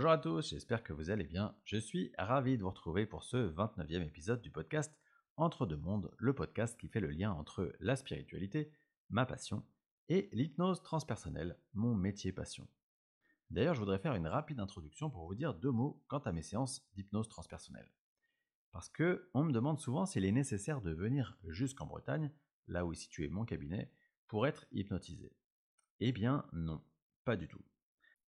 Bonjour à tous, j'espère que vous allez bien. Je suis ravi de vous retrouver pour ce 29e épisode du podcast Entre deux mondes, le podcast qui fait le lien entre la spiritualité, ma passion, et l'hypnose transpersonnelle, mon métier passion. D'ailleurs, je voudrais faire une rapide introduction pour vous dire deux mots quant à mes séances d'hypnose transpersonnelle. Parce que on me demande souvent s'il est nécessaire de venir jusqu'en Bretagne, là où est situé mon cabinet, pour être hypnotisé. Eh bien non, pas du tout.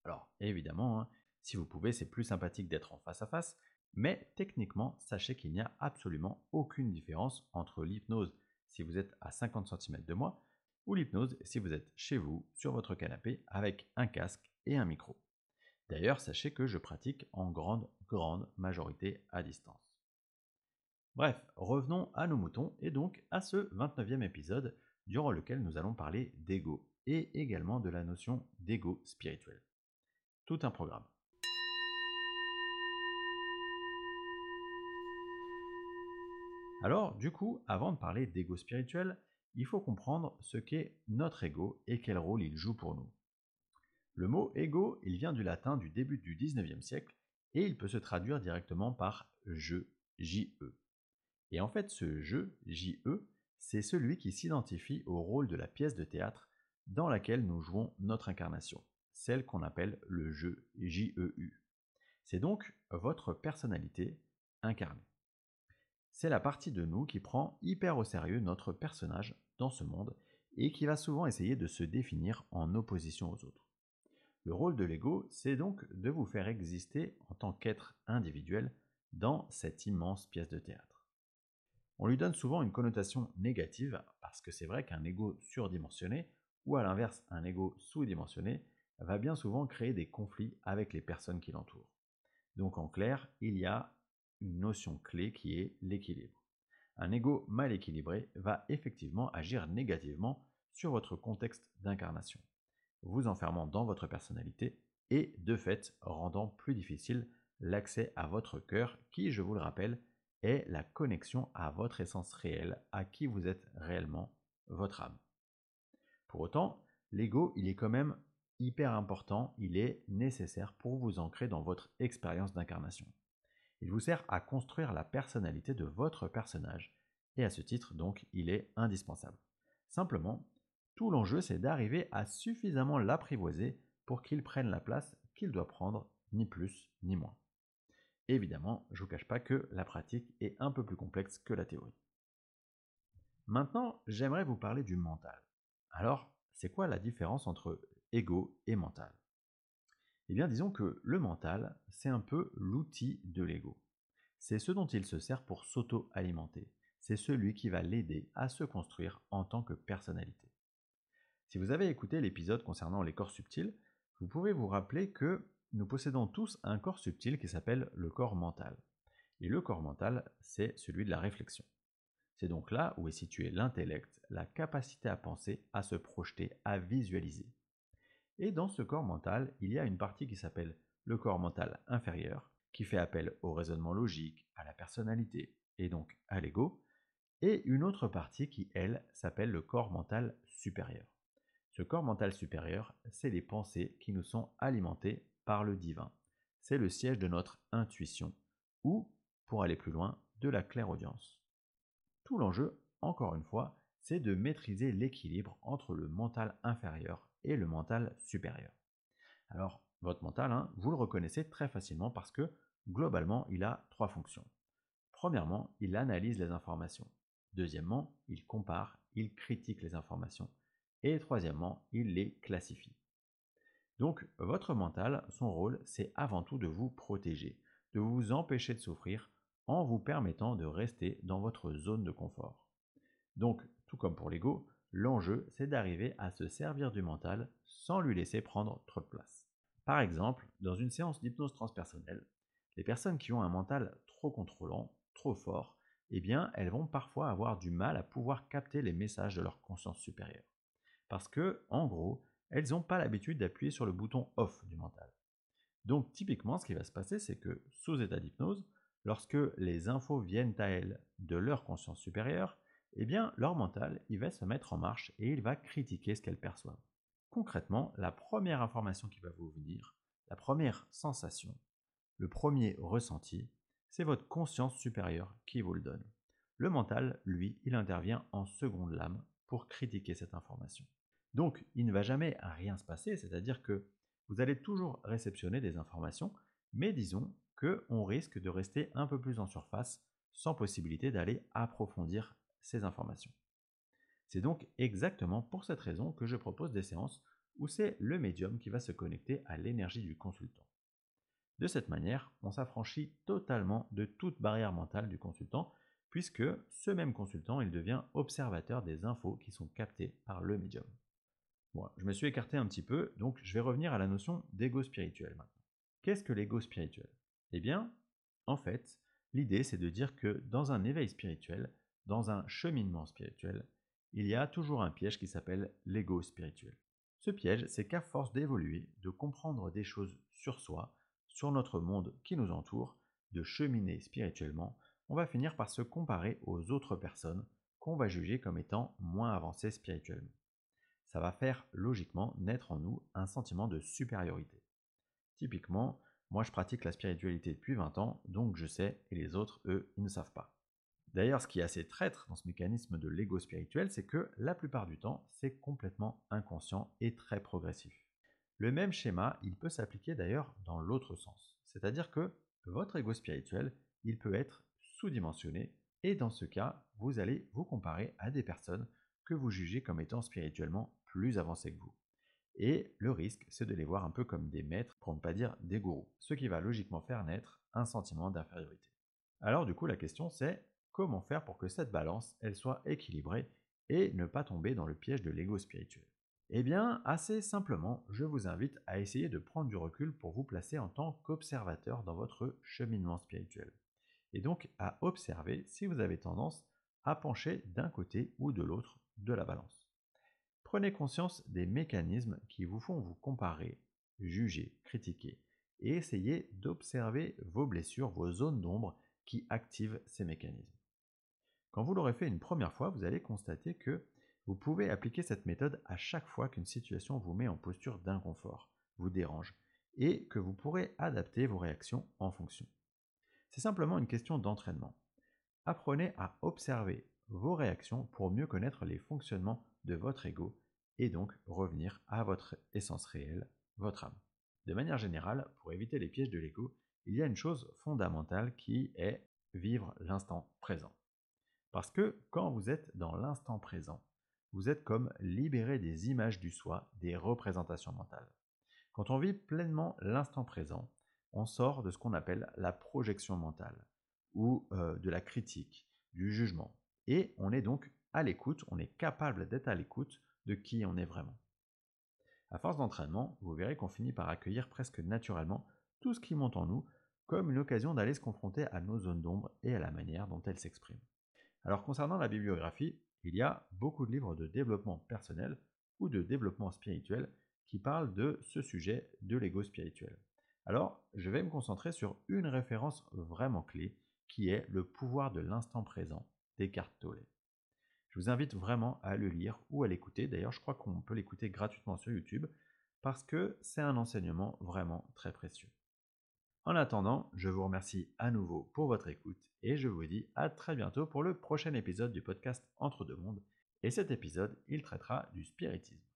Alors évidemment, hein, si vous pouvez, c'est plus sympathique d'être en face à face, mais techniquement, sachez qu'il n'y a absolument aucune différence entre l'hypnose si vous êtes à 50 cm de moi ou l'hypnose si vous êtes chez vous sur votre canapé avec un casque et un micro. D'ailleurs, sachez que je pratique en grande, grande majorité à distance. Bref, revenons à nos moutons et donc à ce 29e épisode durant lequel nous allons parler d'ego et également de la notion d'ego spirituel. Tout un programme. Alors, du coup, avant de parler d'ego spirituel, il faut comprendre ce qu'est notre ego et quel rôle il joue pour nous. Le mot ego, il vient du latin du début du 19e siècle et il peut se traduire directement par je, J-E. Et en fait, ce je, J-E, c'est celui qui s'identifie au rôle de la pièce de théâtre dans laquelle nous jouons notre incarnation, celle qu'on appelle le je, J-E-U. C'est donc votre personnalité incarnée. C'est la partie de nous qui prend hyper au sérieux notre personnage dans ce monde et qui va souvent essayer de se définir en opposition aux autres. Le rôle de l'ego, c'est donc de vous faire exister en tant qu'être individuel dans cette immense pièce de théâtre. On lui donne souvent une connotation négative parce que c'est vrai qu'un ego surdimensionné, ou à l'inverse un ego sous-dimensionné, va bien souvent créer des conflits avec les personnes qui l'entourent. Donc en clair, il y a une notion clé qui est l'équilibre. Un ego mal équilibré va effectivement agir négativement sur votre contexte d'incarnation, vous enfermant dans votre personnalité et de fait rendant plus difficile l'accès à votre cœur qui, je vous le rappelle, est la connexion à votre essence réelle, à qui vous êtes réellement, votre âme. Pour autant, l'ego, il est quand même hyper important, il est nécessaire pour vous ancrer dans votre expérience d'incarnation. Il vous sert à construire la personnalité de votre personnage, et à ce titre, donc, il est indispensable. Simplement, tout l'enjeu, c'est d'arriver à suffisamment l'apprivoiser pour qu'il prenne la place qu'il doit prendre, ni plus ni moins. Évidemment, je ne vous cache pas que la pratique est un peu plus complexe que la théorie. Maintenant, j'aimerais vous parler du mental. Alors, c'est quoi la différence entre ego et mental Eh bien, disons que le mental, c'est un peu l'outil de l'ego. C'est ce dont il se sert pour s'auto-alimenter. C'est celui qui va l'aider à se construire en tant que personnalité. Si vous avez écouté l'épisode concernant les corps subtils, vous pouvez vous rappeler que nous possédons tous un corps subtil qui s'appelle le corps mental. Et le corps mental, c'est celui de la réflexion. C'est donc là où est situé l'intellect, la capacité à penser, à se projeter, à visualiser. Et dans ce corps mental, il y a une partie qui s'appelle le corps mental inférieur, qui fait appel au raisonnement logique, à la personnalité, et donc à l'ego, et une autre partie qui, elle, s'appelle le corps mental supérieur. Ce corps mental supérieur, c'est les pensées qui nous sont alimentées par le divin. C'est le siège de notre intuition, ou, pour aller plus loin, de la clairaudience. Tout l'enjeu, encore une fois, c'est de maîtriser l'équilibre entre le mental inférieur le mental supérieur. Alors, votre mental, hein, vous le reconnaissez très facilement parce que, globalement, il a trois fonctions. Premièrement, il analyse les informations. Deuxièmement, il compare, il critique les informations. Et troisièmement, il les classifie. Donc votre mental, son rôle, c'est avant tout de vous protéger, de vous empêcher de souffrir en vous permettant de rester dans votre zone de confort. Donc, tout comme pour l'ego, l'enjeu, c'est d'arriver à se servir du mental sans lui laisser prendre trop de place. Par exemple, dans une séance d'hypnose transpersonnelle, les personnes qui ont un mental trop contrôlant, trop fort, eh bien, elles vont parfois avoir du mal à pouvoir capter les messages de leur conscience supérieure. Parce que, en gros, elles n'ont pas l'habitude d'appuyer sur le bouton off du mental. Donc typiquement, ce qui va se passer, c'est que sous état d'hypnose, lorsque les infos viennent à elles de leur conscience supérieure, eh bien leur mental, il va se mettre en marche et il va critiquer ce qu'elles perçoivent. Concrètement, la première information qui va vous venir, La première sensation, le premier ressenti, c'est votre conscience supérieure qui vous le donne. Le mental, lui, il intervient en seconde lame pour critiquer cette information. Donc, il ne va jamais rien se passer, c'est-à-dire que vous allez toujours réceptionner des informations, mais disons qu'on risque de rester un peu plus en surface sans possibilité d'aller approfondir ces informations. C'est donc exactement pour cette raison que je propose des séances où c'est le médium qui va se connecter à l'énergie du consultant. De cette manière, on s'affranchit totalement de toute barrière mentale du consultant, puisque ce même consultant, il devient observateur des infos qui sont captées par le médium. Bon, je me suis écarté un petit peu, donc je vais revenir à la notion d'ego spirituel maintenant. Qu'est-ce que l'ego spirituel? Eh bien, en fait, l'idée c'est de dire que dans un éveil spirituel, dans un cheminement spirituel, il y a toujours un piège qui s'appelle l'ego spirituel. Ce piège, c'est qu'à force d'évoluer, de comprendre des choses sur soi, sur notre monde qui nous entoure, de cheminer spirituellement, on va finir par se comparer aux autres personnes qu'on va juger comme étant moins avancées spirituellement ça va faire logiquement naître en nous un sentiment de supériorité. Typiquement, moi je pratique la spiritualité depuis 20 ans, donc je sais, et les autres, eux, ils ne savent pas. D'ailleurs, ce qui est assez traître dans ce mécanisme de l'ego spirituel, c'est que la plupart du temps, c'est complètement inconscient et très progressif. Le même schéma, il peut s'appliquer d'ailleurs dans l'autre sens. C'est-à-dire que votre ego spirituel, il peut être sous-dimensionné, et dans ce cas, vous allez vous comparer à des personnes que vous jugez comme étant spirituellement plus avancés que vous. Et le risque, c'est de les voir un peu comme des maîtres, pour ne pas dire des gourous, ce qui va logiquement faire naître un sentiment d'infériorité. Alors du coup, la question c'est comment faire pour que cette balance, soit équilibrée et ne pas tomber dans le piège de l'ego spirituel Eh bien, assez simplement, je vous invite à essayer de prendre du recul pour vous placer en tant qu'observateur dans votre cheminement spirituel. Et donc à observer si vous avez tendance à pencher d'un côté ou de l'autre de la balance. Prenez conscience des mécanismes qui vous font vous comparer, juger, critiquer, et essayez d'observer vos blessures, vos zones d'ombre qui activent ces mécanismes. Quand vous l'aurez fait une première fois, vous allez constater que vous pouvez appliquer cette méthode à chaque fois qu'une situation vous met en posture d'inconfort, vous dérange, et que vous pourrez adapter vos réactions en fonction. C'est simplement une question d'entraînement. Apprenez à observer vos réactions pour mieux connaître les fonctionnements de votre ego et donc revenir à votre essence réelle, votre âme. De manière générale, pour éviter les pièges de l'ego, il y a une chose fondamentale qui est vivre l'instant présent. Parce que quand vous êtes dans l'instant présent, vous êtes comme libéré des images du soi, des représentations mentales. Quand on vit pleinement l'instant présent, on sort de ce qu'on appelle la projection mentale, ou euh, de la critique, du jugement. Et on est donc à l'écoute, on est capable d'être à l'écoute de qui on est vraiment. À force d'entraînement, vous verrez qu'on finit par accueillir presque naturellement tout ce qui monte en nous comme une occasion d'aller se confronter à nos zones d'ombre et à la manière dont elles s'expriment. Alors concernant la bibliographie, il y a beaucoup de livres de développement personnel ou de développement spirituel qui parlent de ce sujet de l'ego spirituel. Alors, je vais me concentrer sur une référence vraiment clé qui est le pouvoir de l'instant présent d'Eckhart Tolle. Je vous invite vraiment à le lire ou à l'écouter. D'ailleurs, je crois qu'on peut l'écouter gratuitement sur YouTube parce que c'est un enseignement vraiment très précieux. En attendant, je vous remercie à nouveau pour votre écoute et je vous dis à très bientôt pour le prochain épisode du podcast Entre deux mondes. Et cet épisode, il traitera du spiritisme.